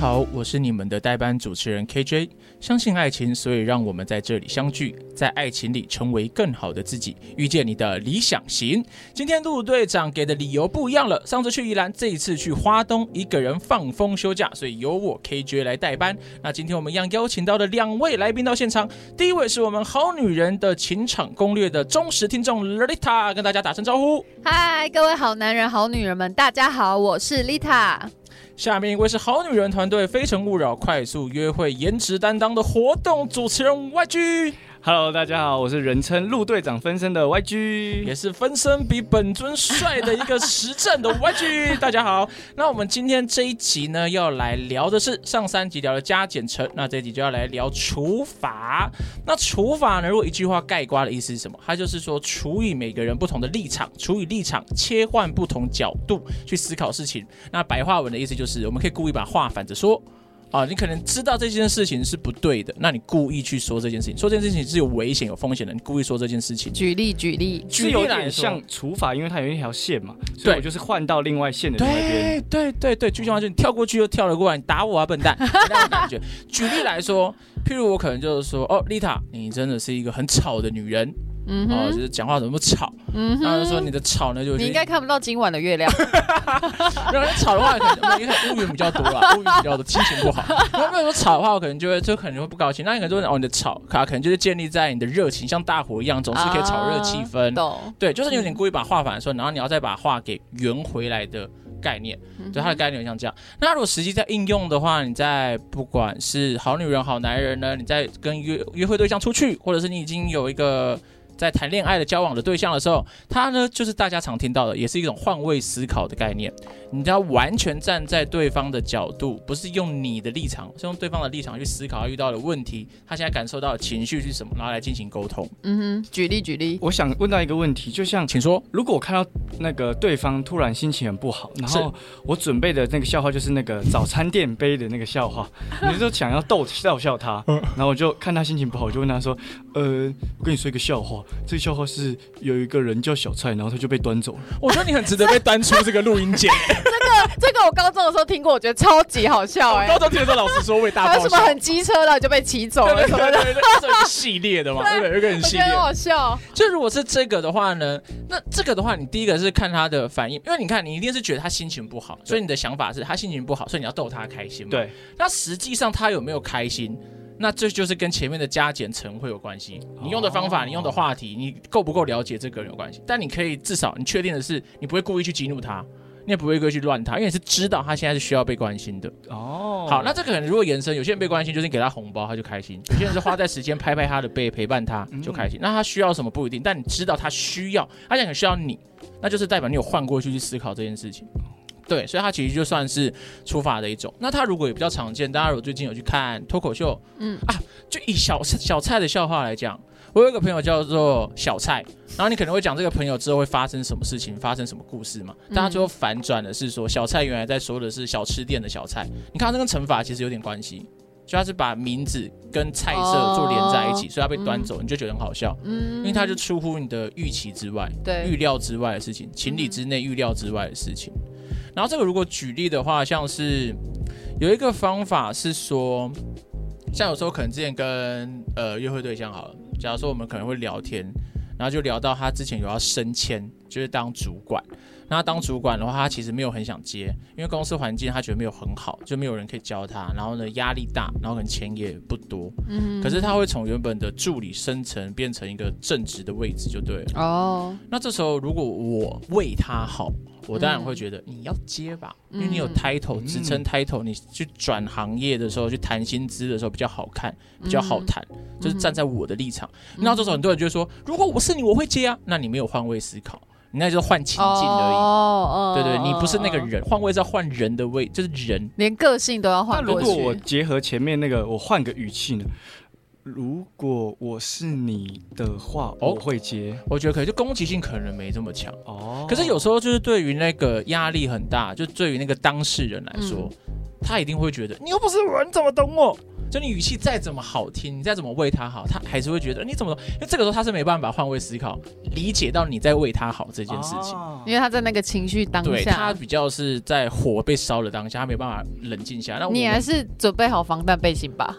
好，我是你们的代班主持人 KJ。相信爱情，所以让我们在这里相聚，在爱情里成为更好的自己，遇见你的理想型。今天陆队长给的理由不一样了，上次去宜兰，这一次去花东，一个人放风休假，所以由我 KJ 来代班。那今天我们一样邀请到了两位来宾到现场，第一位是我们好女人的情场攻略的忠实听众 Lita，跟大家打声招呼。嗨，各位好男人、好女人们，大家好，我是 Lita。下面一位是好女人团队非诚勿扰快速约会颜值担当的活动主持人 YG。Hello，大家好，我是人称陆队长分身的 YG，也是分身比本尊帅的一个实战的 YG。大家好，那我们今天这一集呢，要来聊的是上三集聊的加减乘，那这一集就要来聊除法。那除法呢，如果一句话概括的意思是什么？它就是说除以每个人不同的立场，除以立场切换不同角度去思考事情。那白话文的意思就是，我们可以故意把话反着说。啊，你可能知道这件事情是不对的，那你故意去说这件事情，说这件事情是有危险、有风险的，你故意说这件事情。举例，举例，举例，有点像除法，因为它有一条线嘛，所以我就是换到另外线的那边。对对对对，就像就你跳过去又跳了过来，你打我啊，笨蛋！这样的感觉。举例来说，譬如我可能就是说，哦，丽塔，你真的是一个很吵的女人。嗯，哦，就是讲话怎么吵？嗯，然后就说你的吵呢，就你应该看不到今晚的月亮。如果你吵的话，可能因为乌云比较多了，乌云比较多，心情不好。如果说吵的话，我可能就会就可能会不高兴。那你可能说哦，你的吵，可能就是建立在你的热情，像大火一样，总是可以炒热气氛。对，就是你有点故意把话反说，然后你要再把话给圆回来的概念。对，它的概念像这样。那如果实际在应用的话，你在不管是好女人、好男人呢，你在跟约约会对象出去，或者是你已经有一个。在谈恋爱的交往的对象的时候，他呢就是大家常听到的，也是一种换位思考的概念。你要完全站在对方的角度，不是用你的立场，是用对方的立场去思考他遇到的问题，他现在感受到的情绪是什么，然后来进行沟通。嗯哼，举例举例，我想问到一个问题，就像，请说，如果我看到那个对方突然心情很不好，然后我准备的那个笑话就是那个早餐店杯的那个笑话，你就想要逗笑笑他，然后我就看他心情不好，我就问他说，呃，我跟你说一个笑话。这个笑话是有一个人叫小蔡，然后他就被端走了。我觉得你很值得被端出这个录音间。这个这个我高中的时候听过，我觉得超级好笑哎。高中听的时候老师说为大爆笑。还有什么很机车的就被骑走了什么系列的嘛，对对，有一个很系列。很好笑。就如果是这个的话呢，那这个的话，你第一个是看他的反应，因为你看你一定是觉得他心情不好，所以你的想法是他心情不好，所以你要逗他开心嘛。对。那实际上他有没有开心？那这就是跟前面的加减乘会有关系。你用的方法，你用的话题，你够不够了解这个人有关系。但你可以至少你确定的是，你不会故意去激怒他，你也不会故意去乱他，因为你是知道他现在是需要被关心的。哦，好，那这个人如果延伸，有些人被关心就是你给他红包他就开心，有些人是花在时间拍拍他的背陪伴他 就开心。那他需要什么不一定，但你知道他需要，他现在很需要你，那就是代表你有换过去去思考这件事情。对，所以它其实就算是除法的一种。那它如果也比较常见，大家如果最近有去看脱口秀，嗯啊，就以小小蔡的笑话来讲，我有一个朋友叫做小蔡，然后你可能会讲这个朋友之后会发生什么事情，发生什么故事嘛？但他最后反转的是说，小蔡原来在说的是小吃店的小菜。你看这跟乘法其实有点关系，就他是把名字跟菜色做连在一起，哦、所以他被端走，嗯、你就觉得很好笑，嗯，因为他就出乎你的预期之外，对，预料之外的事情，情理之内，预料之外的事情。然后这个如果举例的话，像是有一个方法是说，像有时候可能之前跟呃约会对象好了，假如说我们可能会聊天，然后就聊到他之前有要升迁，就是当主管，那他当主管的话，他其实没有很想接，因为公司环境他觉得没有很好，就没有人可以教他。然后呢，压力大，然后可能钱也不多。嗯。可是他会从原本的助理升层变成一个正职的位置，就对了。哦。那这时候如果我为他好，我当然会觉得你要接吧，嗯、因为你有 title，职称 title，你去转行业的时候去谈薪资的时候比较好看，比较好谈。嗯、就是站在我的立场。那、嗯、这时候很多人就会说，如果我是你，我会接啊。那你没有换位思考。你那就是换情境而已，哦、对，对对，你不是那个人，换位置要换人的位，就是人，连个性都要换。那如果我结合前面那个，我换个语气呢？如果我是你的话，我会接。哦、我觉得可以，就攻击性可能没这么强哦。可是有时候就是对于那个压力很大，就对于那个当事人来说，嗯、他一定会觉得你又不是我，你怎么懂我？就你语气再怎么好听，你再怎么为他好，他还是会觉得你怎么？因为这个时候他是没办法换位思考，理解到你在为他好这件事情，哦、因为他在那个情绪当下，对，他比较是在火被烧的当下，他没办法冷静下来。那你还是准备好防弹背心吧，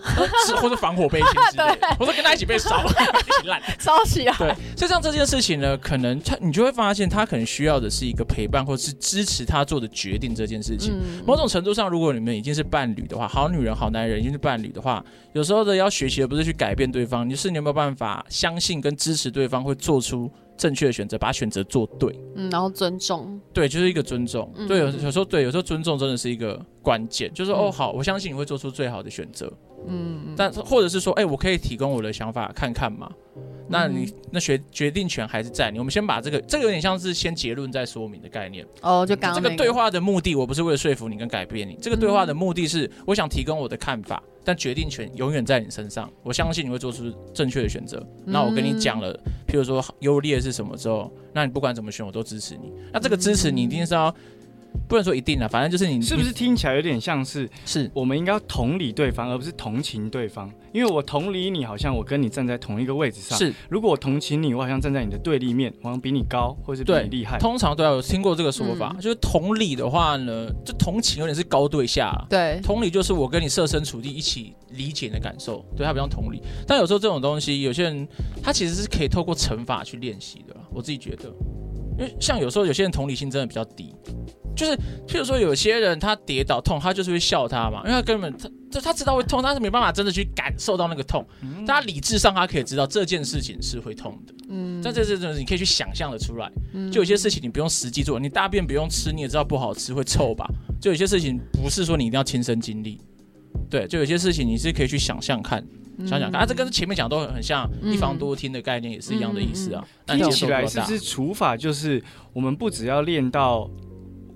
是或者防火背心之类的，对或者跟他一起被烧，一起烂烧起来。对，所以像这件事情呢，可能他你就会发现，他可能需要的是一个陪伴，或者是支持他做的决定这件事情。嗯、某种程度上，如果你们已经是伴侣的话，好女人、好男人已经是伴侣的话，有时候。的要学习的不是去改变对方，你是你有没有办法相信跟支持对方会做出正确的选择，把选择做对，嗯，然后尊重，对，就是一个尊重，嗯、对，有有时候对，有时候尊重真的是一个关键，就是、嗯、哦，好，我相信你会做出最好的选择，嗯，但或者是说，哎，我可以提供我的想法看看嘛。那你那决决定权还是在你。我们先把这个，这个有点像是先结论再说明的概念。哦，就刚这个对话的目的，我不是为了说服你跟改变你。这个对话的目的是，我想提供我的看法，但决定权永远在你身上。我相信你会做出正确的选择。那我跟你讲了，譬如说优劣是什么之后，那你不管怎么选，我都支持你。那这个支持你一定是要。不能说一定啊，反正就是你是不是听起来有点像是是我们应该要同理对方，而不是同情对方？因为我同理你，好像我跟你站在同一个位置上。是，如果我同情你，我好像站在你的对立面，好像比你高，或是比你厉害。通常都要有听过这个说法，嗯、就是同理的话呢，就同情有点是高对下。对，同理就是我跟你设身处地一起理解你的感受，对他比较同理。但有时候这种东西，有些人他其实是可以透过惩罚去练习的，我自己觉得。因为像有时候有些人同理心真的比较低。就是，譬如说，有些人他跌倒痛，他就是会笑他嘛，因为他根本他就他知道会痛，但是没办法真的去感受到那个痛。嗯、但他理智上他可以知道这件事情是会痛的。嗯，但这这种你可以去想象的出来。嗯，就有些事情你不用实际做，你大便不用吃，你也知道不好吃会臭吧？就有些事情不是说你一定要亲身经历。对，就有些事情你是可以去想象看，想想看。啊，这跟前面讲都很很像，一房多厅的概念也是一样的意思啊。听、嗯、起来是不是除法就是我们不只要练到。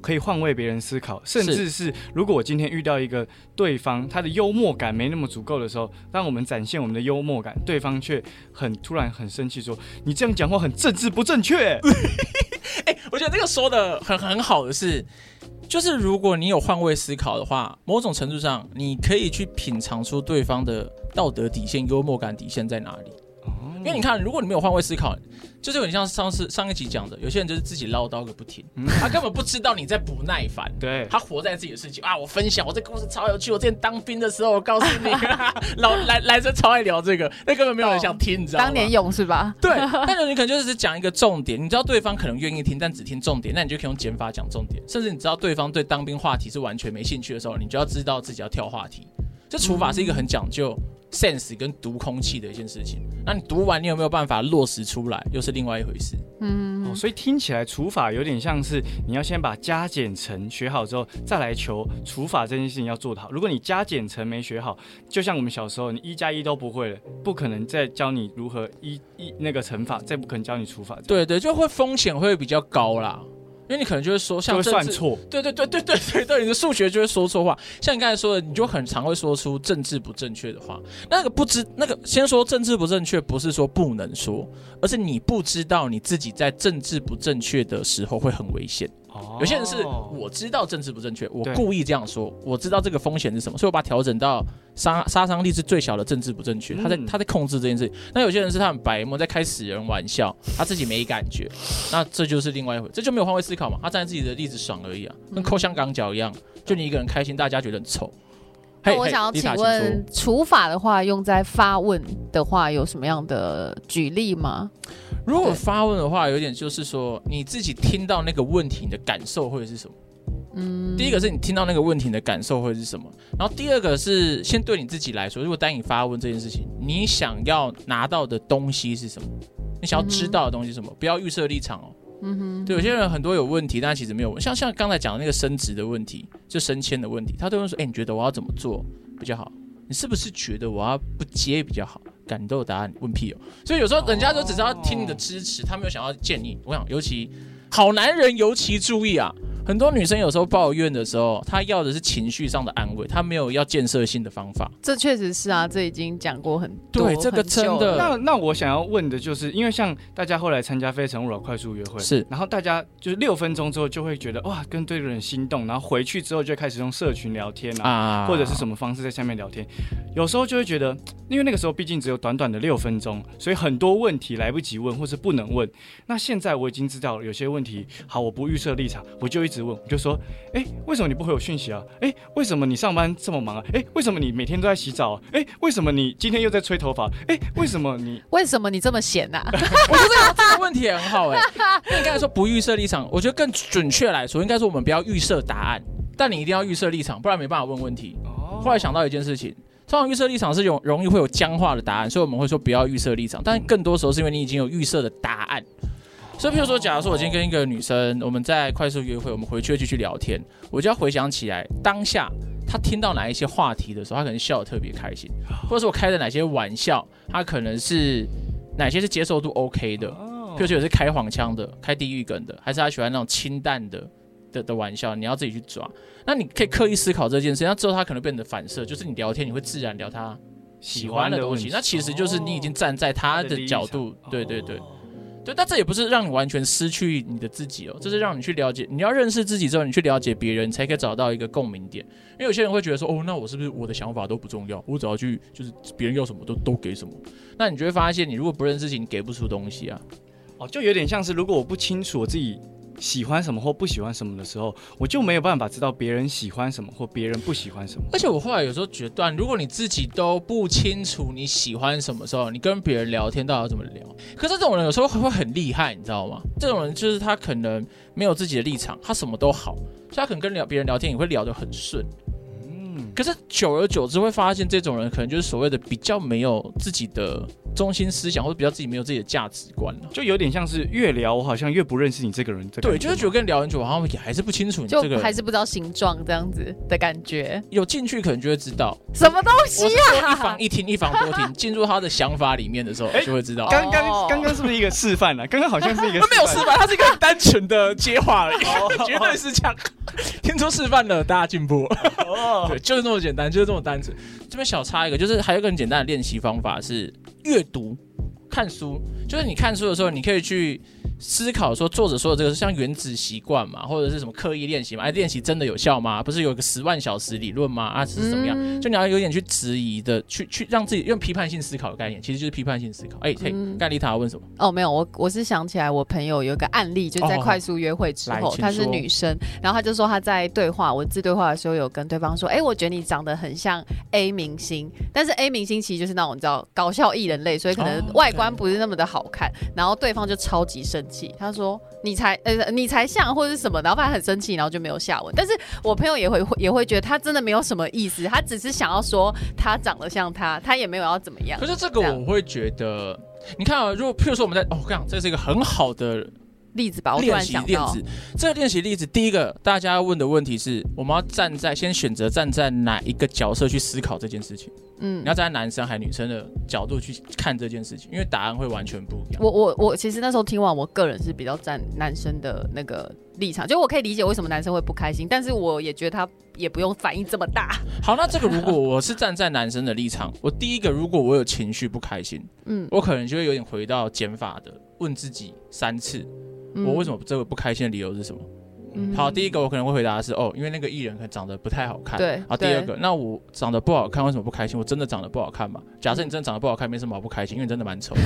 可以换位别人思考，甚至是如果我今天遇到一个对方，他的幽默感没那么足够的时候，当我们展现我们的幽默感，对方却很突然很生气，说：“你这样讲话很政治不正确。”哎，我觉得这个说的很很好的是，就是如果你有换位思考的话，某种程度上你可以去品尝出对方的道德底线、幽默感底线在哪里。因为你看，如果你没有换位思考，就是有点像上次上一集讲的，有些人就是自己唠叨个不停，嗯、他根本不知道你在不耐烦。对，他活在自己的世界啊！我分享，我这故事超有趣。我之前当兵的时候，我告诉你，老来来生超爱聊这个，那根本没有人想听，你知道吗？当年勇是吧？对，但是你可能就是讲一个重点，你知道对方可能愿意听，但只听重点，那你就可以用减法讲重点。甚至你知道对方对当兵话题是完全没兴趣的时候，你就要知道自己要跳话题。这除法是一个很讲究 sense 跟读空气的一件事情。那你读完，你有没有办法落实出来，又是另外一回事。嗯，哦，所以听起来除法有点像是你要先把加减乘学好之后，再来求除法这件事情要做得好。如果你加减乘没学好，就像我们小时候，你一加一都不会了，不可能再教你如何一一那个乘法，再不可能教你除法。对对，就会风险会比较高啦。因为你可能就会说像会算错，对对对对对对对，你的数学就会说错话。像你刚才说的，你就很常会说出政治不正确的话。那个不知那个先说政治不正确，不是说不能说，而是你不知道你自己在政治不正确的时候会很危险。有些人是我知道政治不正确，我故意这样说，我知道这个风险是什么，所以我把它调整到杀杀伤力是最小的政治不正确。他在他在控制这件事。那有些人是他很白目，在开死人玩笑，他自己没感觉，那这就是另外一回，这就没有换位思考嘛？他站在自己的例子爽而已啊，跟抠香港脚一样，就你一个人开心，大家觉得很丑。那我想要请问，除法的话用在发问的话，有什么样的举例吗？如果发问的话，有点就是说你自己听到那个问题，你的感受会是什么？嗯，第一个是你听到那个问题的感受会是什么？然后第二个是先对你自己来说，如果当你发问这件事情，你想要拿到的东西是什么？你想要知道的东西是什么？嗯、不要预设立场哦。嗯哼，对，有些人很多有问题，但其实没有问。像像刚才讲的那个升职的问题，就升迁的问题，他都会说：“哎，你觉得我要怎么做比较好？你是不是觉得我要不接比较好？”感动答案问屁哦。所以有时候人家都只知道听你的支持，他没有想要建议。我想，尤其好男人尤其注意啊。很多女生有时候抱怨的时候，她要的是情绪上的安慰，她没有要建设性的方法。这确实是啊，这已经讲过很多。对，这个真的。那那我想要问的就是，因为像大家后来参加非诚勿扰快速约会，是，然后大家就是六分钟之后就会觉得哇，跟对的人心动，然后回去之后就开始用社群聊天啊，啊或者是什么方式在下面聊天，有时候就会觉得，因为那个时候毕竟只有短短的六分钟，所以很多问题来不及问，或是不能问。那现在我已经知道了有些问题，好，我不预设立场，我就一直问，我就说。哎，为什么你不回我讯息啊？哎，为什么你上班这么忙啊？哎，为什么你每天都在洗澡啊？哎，为什么你今天又在吹头发？哎，为什么你 为什么你这么闲呐、啊？我觉得这个问题也很好哎。你刚才说不预设立场，我觉得更准确来说，应该说我们不要预设答案，但你一定要预设立场，不然没办法问问题。哦后来想到一件事情，通常预设立场是容容易会有僵化的答案，所以我们会说不要预设立场，但更多时候是因为你已经有预设的答案。所以，譬如说，假如说我今天跟一个女生，我们在快速约会，我们回去继续聊天，我就要回想起来当下她听到哪一些话题的时候，她可能笑得特别开心，或者是我开的哪些玩笑，她可能是哪些是接受度 OK 的，譬如说有些开黄腔的、开地狱梗的，还是她喜欢那种清淡的的的玩笑，你要自己去抓。那你可以刻意思考这件事，那之后她可能变得反射，就是你聊天你会自然聊她喜欢的东西，那其实就是你已经站在她的角度，对对对。对，但这也不是让你完全失去你的自己哦，这是让你去了解，你要认识自己之后，你去了解别人，你才可以找到一个共鸣点。因为有些人会觉得说，哦，那我是不是我的想法都不重要？我只要去就是别人要什么都都给什么？那你就会发现，你如果不认识自己，你给不出东西啊。哦，就有点像是如果我不清楚我自己。喜欢什么或不喜欢什么的时候，我就没有办法知道别人喜欢什么或别人不喜欢什么。而且我后来有时候决断，如果你自己都不清楚你喜欢什么时候，你跟别人聊天到底要怎么聊？可是这种人有时候会很厉害，你知道吗？这种人就是他可能没有自己的立场，他什么都好，所以他可能跟聊别人聊天也会聊得很顺。嗯，可是久而久之会发现，这种人可能就是所谓的比较没有自己的。中心思想或者比较自己没有自己的价值观了，就有点像是越聊我好像越不认识你这个人。对，就是觉得跟你聊很久，我好像也还是不清楚你这个，就还是不知道形状这样子的感觉。有进去可能就会知道什么东西啊。一房一厅，一房多厅，进入他的想法里面的时候，就会知道。刚刚刚刚是不是一个示范啊？刚刚好像是一个，他没有示范，他是一个很单纯的接话而已，绝对是这样。听说示范了，大家进步。哦 对，就是这么简单，就是这么单纯。这边小插一个，就是还有一个很简单的练习方法是阅读。看书，就是你看书的时候，你可以去。思考说作者说的这个是像原子习惯嘛，或者是什么刻意练习嘛？哎，练习真的有效吗？不是有个十万小时理论吗？啊，是怎么样？嗯、就你要有点去质疑的，去去让自己用批判性思考的概念，其实就是批判性思考。哎，嘿，盖丽塔问什么？哦，没有，我我是想起来我朋友有一个案例，就在快速约会之后，她、哦、是女生，然后她就说她在对话文字对话的时候有跟对方说，哎，我觉得你长得很像 A 明星，但是 A 明星其实就是那种你知道搞笑艺人类，所以可能外观不是那么的好看，然后对方就超级生气，他说。你才呃，你才像或者是什么，然后反正很生气，然后就没有下文。但是我朋友也会 也会觉得他真的没有什么意思，他只是想要说他长得像他，他也没有要怎么样。可是这个我会觉得，你看啊，如果譬如说我们在哦，我跟你讲，这是一个很好的。例子吧，我突然想到，这个练习例子，第一个大家要问的问题是：我们要站在先选择站在哪一个角色去思考这件事情？嗯，你要站在男生还是女生的角度去看这件事情，因为答案会完全不一样。我我我其实那时候听完，我个人是比较站男生的那个立场，就我可以理解为什么男生会不开心，但是我也觉得他也不用反应这么大。好，那这个如果我是站在男生的立场，我第一个如果我有情绪不开心，嗯，我可能就会有点回到减法的问自己三次。我为什么这个不开心的理由是什么？嗯，好，第一个我可能会回答的是哦，因为那个艺人可能长得不太好看。对。好，第二个，那我长得不好看，为什么不开心？我真的长得不好看嘛？假设你真的长得不好看，没什么好不开心，因为你真的蛮丑。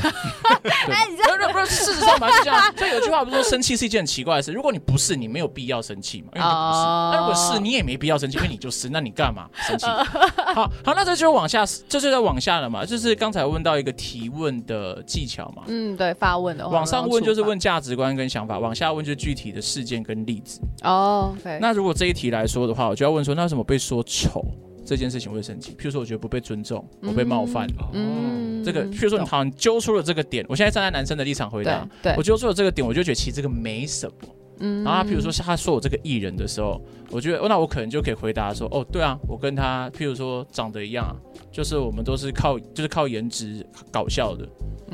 哎，你这样不是事实上嘛是这样。所以有句话不是说生气是一件很奇怪的事。如果你不是，你没有必要生气嘛，因为你不是。那如果是，你也没必要生气，因为你就是。那你干嘛生气？好好，那这就往下，这就在往下了嘛。就是刚才问到一个提问的技巧嘛。嗯，对，发问的话。往上问就是问价值观跟想法，往下问就是具体的事件跟例子。哦，okay。那如果这一题来说的话，我就要问说，那为什么被说丑这件事情会生气？譬如说，我觉得不被尊重，我被冒犯了。嗯，这个，譬如说，你好像揪出了这个点。我现在站在男生的立场回答，对，我揪出了这个点，我就觉得其实这个没什么。嗯，然后他譬如说，他说我这个艺人的时候，我觉得，那我可能就可以回答说，哦，对啊，我跟他譬如说长得一样，就是我们都是靠，就是靠颜值搞笑的。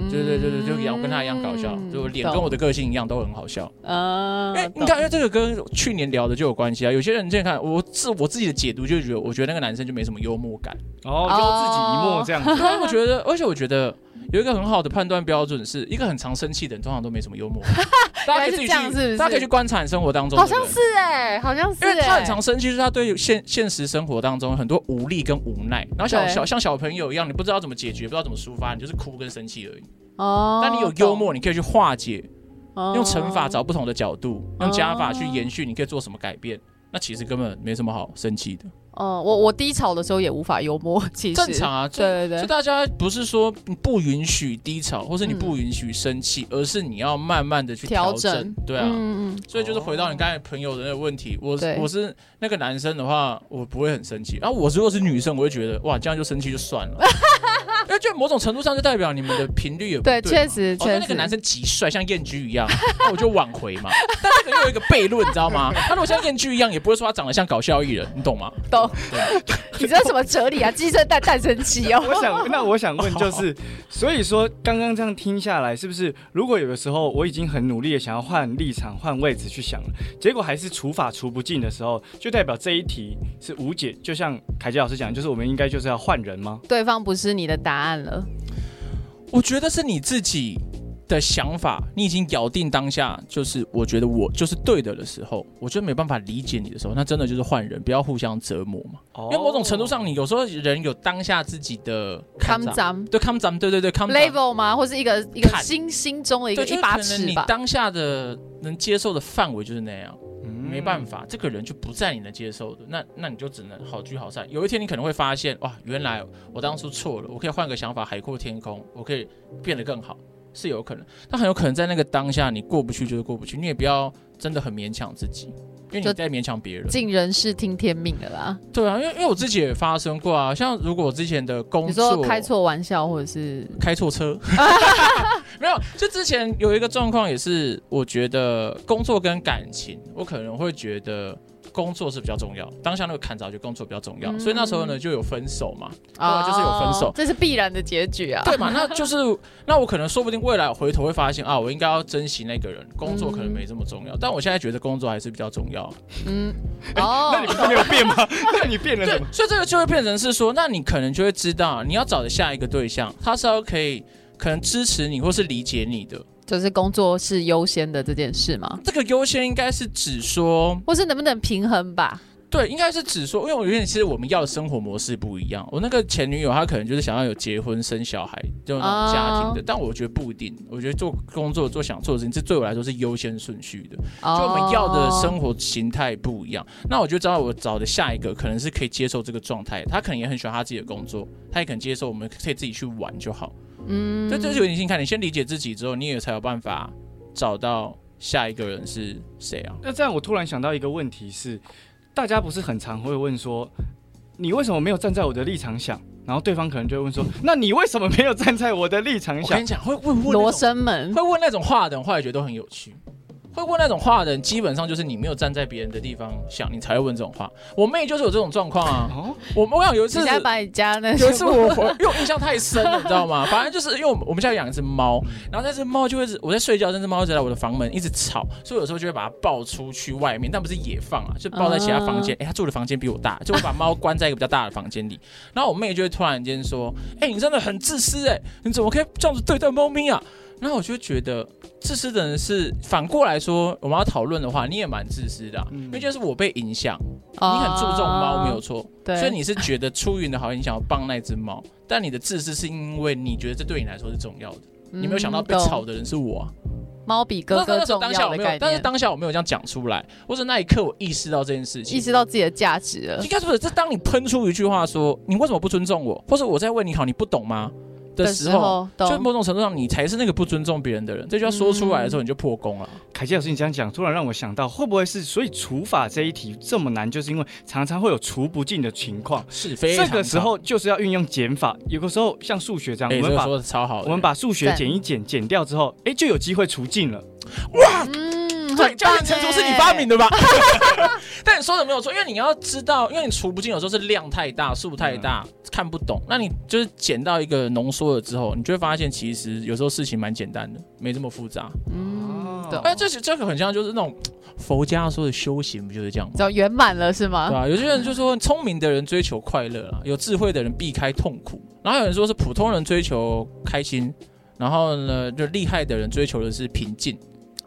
对对对对，就一样，跟他一样搞笑，就脸跟我的个性一样，都很好笑。嗯，哎，你看，因为这个跟去年聊的就有关系啊。有些人现在看，我自我自己的解读就觉得，我觉得那个男生就没什么幽默感，哦，就自己一默这样子。我觉得，而且我觉得有一个很好的判断标准，是一个很常生气的人，通常都没什么幽默感。大家可以自己去，大家可以去观察你生活当中。好像是哎，好像是。因为他很常生气，就是他对现现实生活当中很多无力跟无奈，然后小小像小朋友一样，你不知道怎么解决，不知道怎么抒发，你就是哭跟生气而已。哦，但你有幽默，你可以去化解，用乘法找不同的角度，用加法去延续，你可以做什么改变？那其实根本没什么好生气的。哦，我我低潮的时候也无法幽默，其实正常啊。对对对，就大家不是说不允许低潮，或是你不允许生气，而是你要慢慢的去调整。对啊，嗯嗯。所以就是回到你刚才朋友的那个问题，我我是那个男生的话，我不会很生气。然后我如果是女生，我会觉得哇，这样就生气就算了。因为就某种程度上就代表你们的频率也不对，确实，确实。那个男生极帅，像燕居一样，那我就挽回嘛。但这个又有一个悖论，你知道吗？他如果像燕居一样，也不会说他长得像搞笑艺人，你懂吗？懂。你知道什么哲理啊？鸡生蛋，蛋生鸡哦。我想，那我想问就是，所以说刚刚这样听下来，是不是如果有的时候我已经很努力的想要换立场、换位置去想了，结果还是除法除不尽的时候，就代表这一题是无解？就像凯杰老师讲，就是我们应该就是要换人吗？对方不是你的答答案了。我觉得是你自己的想法，你已经咬定当下就是我觉得我就是对的的时候，我觉得没办法理解你的时候，那真的就是换人，不要互相折磨嘛。哦、因为某种程度上，你有时候人有当下自己的看涨，对看涨，对对对看 level 吗？或是一个一个心心中的一个一把尺吧。你当下的能接受的范围就是那样。没办法，这个人就不在你能接受的，那那你就只能好聚好散。有一天你可能会发现，哇，原来我当初错了，我可以换个想法，海阔天空，我可以变得更好，是有可能。但很有可能在那个当下你过不去就是过不去，你也不要真的很勉强自己。因为你在勉强别人，尽人事听天命的啦。对啊，因为因为我自己也发生过啊，像如果我之前的工作，你说开错玩笑或者是开错车，没有，就之前有一个状况也是，我觉得工作跟感情，我可能会觉得。工作是比较重要，当下那个坎子，就工作比较重要，嗯、所以那时候呢就有分手嘛，哦、对，就是有分手，这是必然的结局啊，对嘛？那 就是那我可能说不定未来回头会发现啊，我应该要珍惜那个人，工作可能没这么重要，嗯、但我现在觉得工作还是比较重要。嗯，哦，那你不是没有变吗？那你变了什么？所以这个就会变成是说，那你可能就会知道，你要找的下一个对象，他是要可以可能支持你或是理解你的。就是工作是优先的这件事吗？这个优先应该是指说，或是能不能平衡吧？对，应该是指说，因为我有点其实我们要的生活模式不一样。我那个前女友她可能就是想要有结婚生小孩这种家庭的，哦、但我觉得不一定。我觉得做工作做想做的事情，这对我来说是优先顺序的。哦、就我们要的生活形态不一样。那我就知道我找的下一个可能是可以接受这个状态，他可能也很喜欢他自己的工作，他也可能接受我们可以自己去玩就好。嗯，这这就有点心看，你先理解自己之后，你也才有办法找到下一个人是谁啊？那这样我突然想到一个问题是，大家不是很常会问说，你为什么没有站在我的立场想？然后对方可能就会问说，那你为什么没有站在我的立场想？我跟你讲，会问问罗生门，会问那种话的人，话也觉得都很有趣。会问那种话的人，基本上就是你没有站在别人的地方想，你才会问这种话。我妹就是有这种状况啊。哦、我我想有一次，你把你家那 有一次我因为我印象太深了，你知道吗？反正就是因为我们家有养一只猫，然后那只猫就会我在睡觉，那只猫就在我的房门一直吵，所以有时候就会把它抱出去外面，但不是野放啊，就抱在其他房间。哎、嗯，它住的房间比我大，就会把猫关在一个比较大的房间里。然后我妹就会突然间说：“哎、欸，你真的很自私哎、欸，你怎么可以这样子对待猫咪啊？”那我就觉得自私的人是反过来说，我们要讨论的话，你也蛮自私的、啊，嗯、因为就是我被影响，你很注重猫没有错，对，所以你是觉得出于你的好意，你想要帮那只猫，但你的自私是因为你觉得这对你来说是重要的，嗯、你没有想到被吵的人是我、啊，猫比哥哥重要的概念，但是当下我没有这样讲出来，或者那一刻我意识到这件事情，意识到自己的价值了，应该不是，这当你喷出一句话说你为什么不尊重我，或者我在为你好，你不懂吗？的时候，就某种程度上，你才是那个不尊重别人的人。这句话说出来的时候，你就破功了。凯基老师，你这样讲，突然让我想到，会不会是所以除法这一题这么难，就是因为常常会有除不尽的情况。是非常。这个时候就是要运用减法。有的时候像数学这样，我们把超好，我们把数学减一减，减掉之后，哎，就有机会除尽了。哇！对，加减乘除是你发明的吧？但你说的没有错，因为你要知道，因为你除不尽，有时候是量太大、数太大，嗯、看不懂。那你就是减到一个浓缩了之后，你就会发现，其实有时候事情蛮简单的，没这么复杂。嗯，对。哎，这是这个很像，就是那种佛家说的修行，不就是这样吗？叫圆满了是吗？对啊，有些人就说，聪明的人追求快乐啦，有智慧的人避开痛苦。然后有人说是普通人追求开心，然后呢，就厉害的人追求的是平静。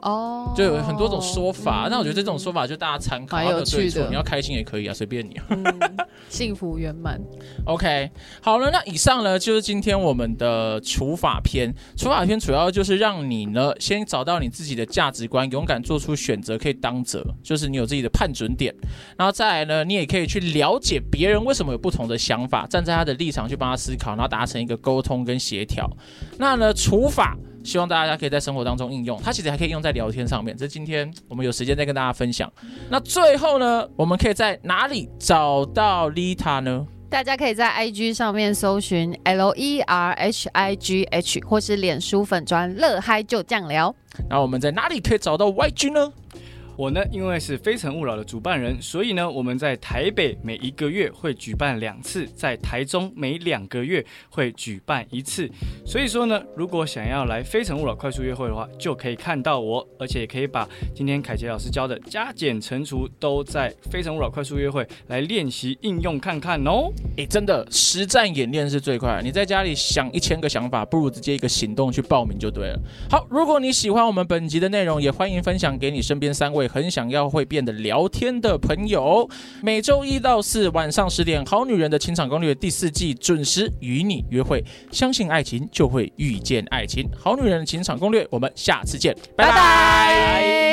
哦，就有很多种说法，那、嗯、我觉得这种说法就大家参考，有趣的。你要开心也可以啊，随便你 幸福圆满。OK，好了，那以上呢就是今天我们的除法篇。除法篇主要就是让你呢先找到你自己的价值观，勇敢做出选择，可以当责，就是你有自己的判准点。然后再来呢，你也可以去了解别人为什么有不同的想法，站在他的立场去帮他思考，然后达成一个沟通跟协调。那呢，除法。希望大家可以在生活当中应用，它其实还可以用在聊天上面。这是今天我们有时间再跟大家分享。那最后呢，我们可以在哪里找到 Lita 呢？大家可以在 IG 上面搜寻 L E R H I G H，或是脸书粉砖乐嗨就酱聊。那我们在哪里可以找到 YG 呢？我呢，因为是非诚勿扰的主办人，所以呢，我们在台北每一个月会举办两次，在台中每两个月会举办一次。所以说呢，如果想要来非诚勿扰快速约会的话，就可以看到我，而且也可以把今天凯杰老师教的加减乘除都在非诚勿扰快速约会来练习应用看看哦。哎，真的实战演练是最快。你在家里想一千个想法，不如直接一个行动去报名就对了。好，如果你喜欢我们本集的内容，也欢迎分享给你身边三位。很想要会变得聊天的朋友，每周一到四晚上十点，《好女人的情场攻略》第四季准时与你约会。相信爱情，就会遇见爱情。《好女人的情场攻略》，我们下次见，拜拜。